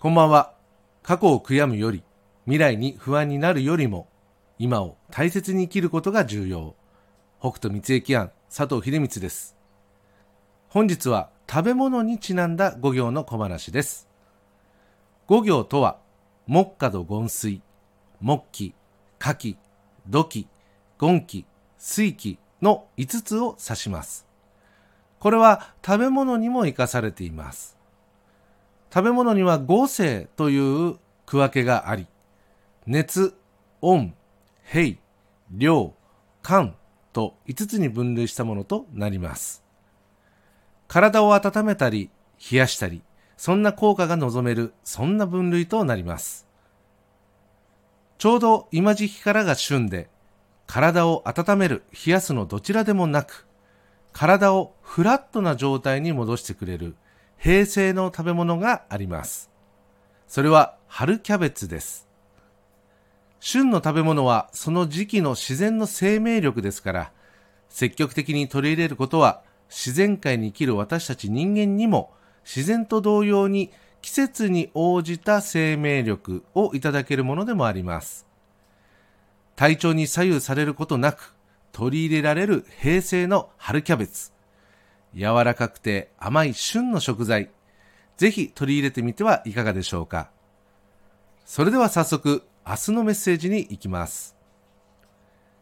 こんばんは。過去を悔やむより、未来に不安になるよりも、今を大切に生きることが重要。北斗三駅庵佐藤秀光です。本日は食べ物にちなんだ五行の小話です。五行とは、木下土権水、木器、火器、土器、権器、水器の5つを指します。これは食べ物にも活かされています。食べ物には五性という区分けがあり、熱、温、平、量、寒と5つに分類したものとなります。体を温めたり、冷やしたり、そんな効果が望める、そんな分類となります。ちょうど今時期からが旬で、体を温める、冷やすのどちらでもなく、体をフラットな状態に戻してくれる平成の食べ物があります。それは春キャベツです。旬の食べ物はその時期の自然の生命力ですから、積極的に取り入れることは自然界に生きる私たち人間にも自然と同様に季節に応じた生命力をいただけるものでもあります。体調に左右されることなく取り入れられる平成の春キャベツ。柔らかくて甘い旬の食材、ぜひ取り入れてみてはいかがでしょうか。それでは早速、明日のメッセージに行きます。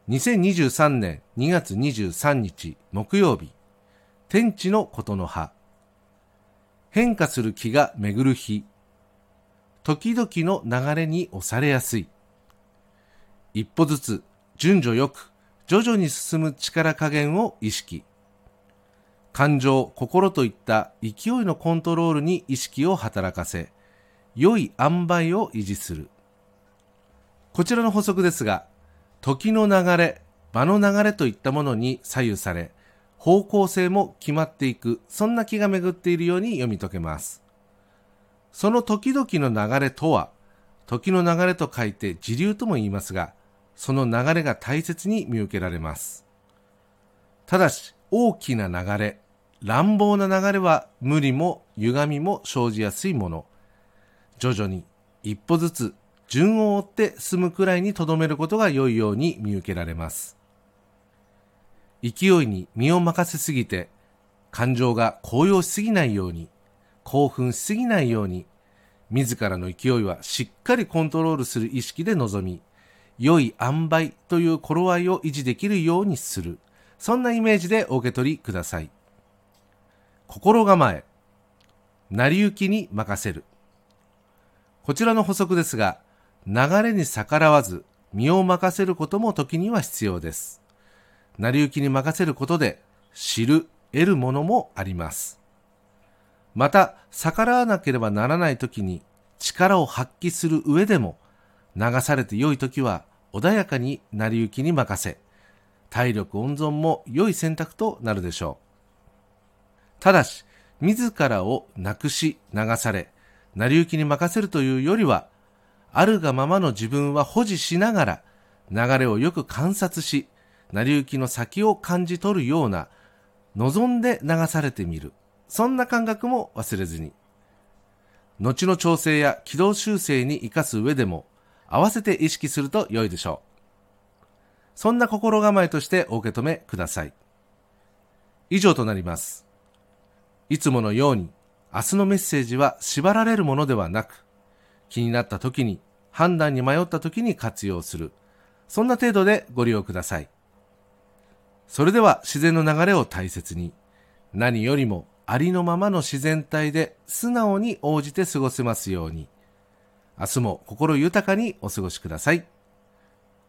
2023年2月23日木曜日、天地のことの葉。変化する気が巡る日。時々の流れに押されやすい。一歩ずつ、順序よく、徐々に進む力加減を意識。感情、心といった勢いのコントロールに意識を働かせ、良い塩梅を維持する。こちらの補足ですが、時の流れ、場の流れといったものに左右され、方向性も決まっていく、そんな気が巡っているように読み解けます。その時々の流れとは、時の流れと書いて時流とも言いますが、その流れが大切に見受けられます。ただし、大きな流れ、乱暴な流れは無理も歪みも生じやすいもの。徐々に一歩ずつ順を追って進むくらいに留めることが良いように見受けられます。勢いに身を任せすぎて感情が高揚しすぎないように興奮しすぎないように自らの勢いはしっかりコントロールする意識で臨み良い塩梅という頃合いを維持できるようにする。そんなイメージでお受け取りください。心構え。成り行きに任せる。こちらの補足ですが、流れに逆らわず身を任せることも時には必要です。成り行きに任せることで知る、得るものもあります。また、逆らわなければならない時に力を発揮する上でも流されて良い時は穏やかに成り行きに任せ、体力温存も良い選択となるでしょう。ただし、自らをなくし流され、成り行きに任せるというよりは、あるがままの自分は保持しながら、流れをよく観察し、成り行きの先を感じ取るような、望んで流されてみる。そんな感覚も忘れずに。後の調整や軌道修正に活かす上でも、合わせて意識すると良いでしょう。そんな心構えとしてお受け止めください。以上となります。いつものように明日のメッセージは縛られるものではなく、気になった時に判断に迷った時に活用する。そんな程度でご利用ください。それでは自然の流れを大切に、何よりもありのままの自然体で素直に応じて過ごせますように。明日も心豊かにお過ごしください。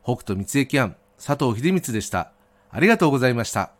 北斗三駅庵佐藤秀光でした。ありがとうございました。